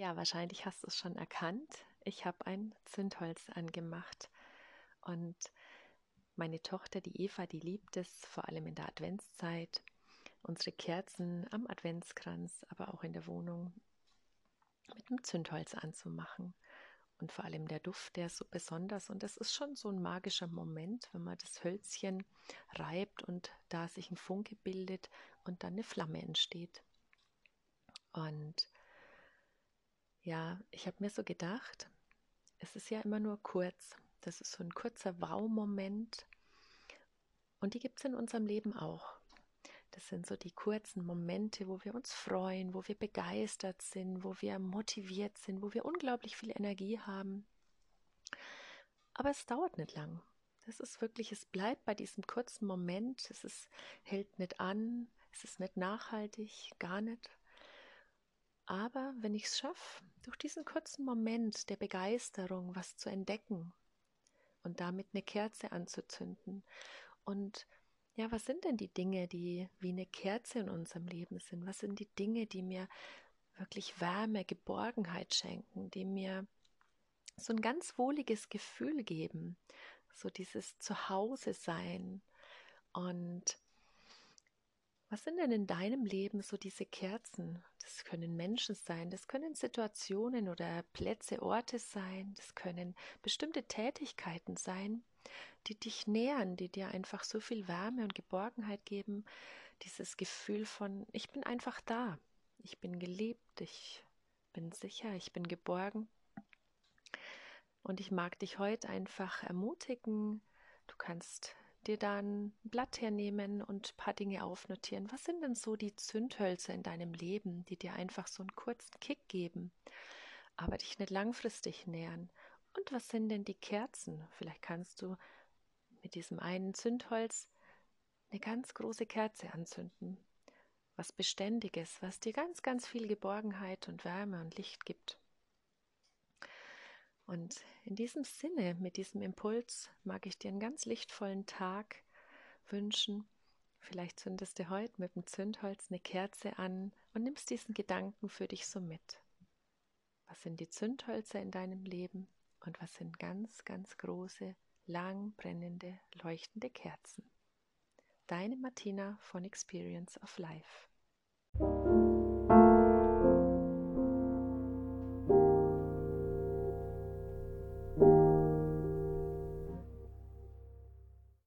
Ja, wahrscheinlich hast du es schon erkannt. Ich habe ein Zündholz angemacht. Und meine Tochter, die Eva, die liebt es, vor allem in der Adventszeit, unsere Kerzen am Adventskranz, aber auch in der Wohnung mit dem Zündholz anzumachen. Und vor allem der Duft, der ist so besonders. Und das ist schon so ein magischer Moment, wenn man das Hölzchen reibt und da sich ein Funke bildet und dann eine Flamme entsteht. Und ja, ich habe mir so gedacht, es ist ja immer nur kurz. Das ist so ein kurzer Wow-Moment. Und die gibt es in unserem Leben auch. Das sind so die kurzen Momente, wo wir uns freuen, wo wir begeistert sind, wo wir motiviert sind, wo wir unglaublich viel Energie haben. Aber es dauert nicht lang. Das ist wirklich, es bleibt bei diesem kurzen Moment. Es ist, hält nicht an. Es ist nicht nachhaltig, gar nicht. Aber wenn ich es schaffe, durch diesen kurzen Moment der Begeisterung was zu entdecken und damit eine Kerze anzuzünden und ja, was sind denn die Dinge, die wie eine Kerze in unserem Leben sind? Was sind die Dinge, die mir wirklich Wärme, Geborgenheit schenken, die mir so ein ganz wohliges Gefühl geben, so dieses Zuhause sein und was sind denn in deinem Leben so diese Kerzen? Das können Menschen sein, das können Situationen oder Plätze, Orte sein, das können bestimmte Tätigkeiten sein, die dich nähern, die dir einfach so viel Wärme und Geborgenheit geben, dieses Gefühl von, ich bin einfach da, ich bin geliebt, ich bin sicher, ich bin geborgen. Und ich mag dich heute einfach ermutigen, du kannst dir dann ein Blatt hernehmen und ein paar Dinge aufnotieren. Was sind denn so die Zündhölzer in deinem Leben, die dir einfach so einen kurzen Kick geben, aber dich nicht langfristig nähern? Und was sind denn die Kerzen? Vielleicht kannst du mit diesem einen Zündholz eine ganz große Kerze anzünden. Was Beständiges, was dir ganz, ganz viel Geborgenheit und Wärme und Licht gibt. Und in diesem Sinne, mit diesem Impuls, mag ich dir einen ganz lichtvollen Tag wünschen. Vielleicht zündest du heute mit dem Zündholz eine Kerze an und nimmst diesen Gedanken für dich so mit. Was sind die Zündhölzer in deinem Leben und was sind ganz, ganz große, lang brennende, leuchtende Kerzen? Deine Martina von Experience of Life.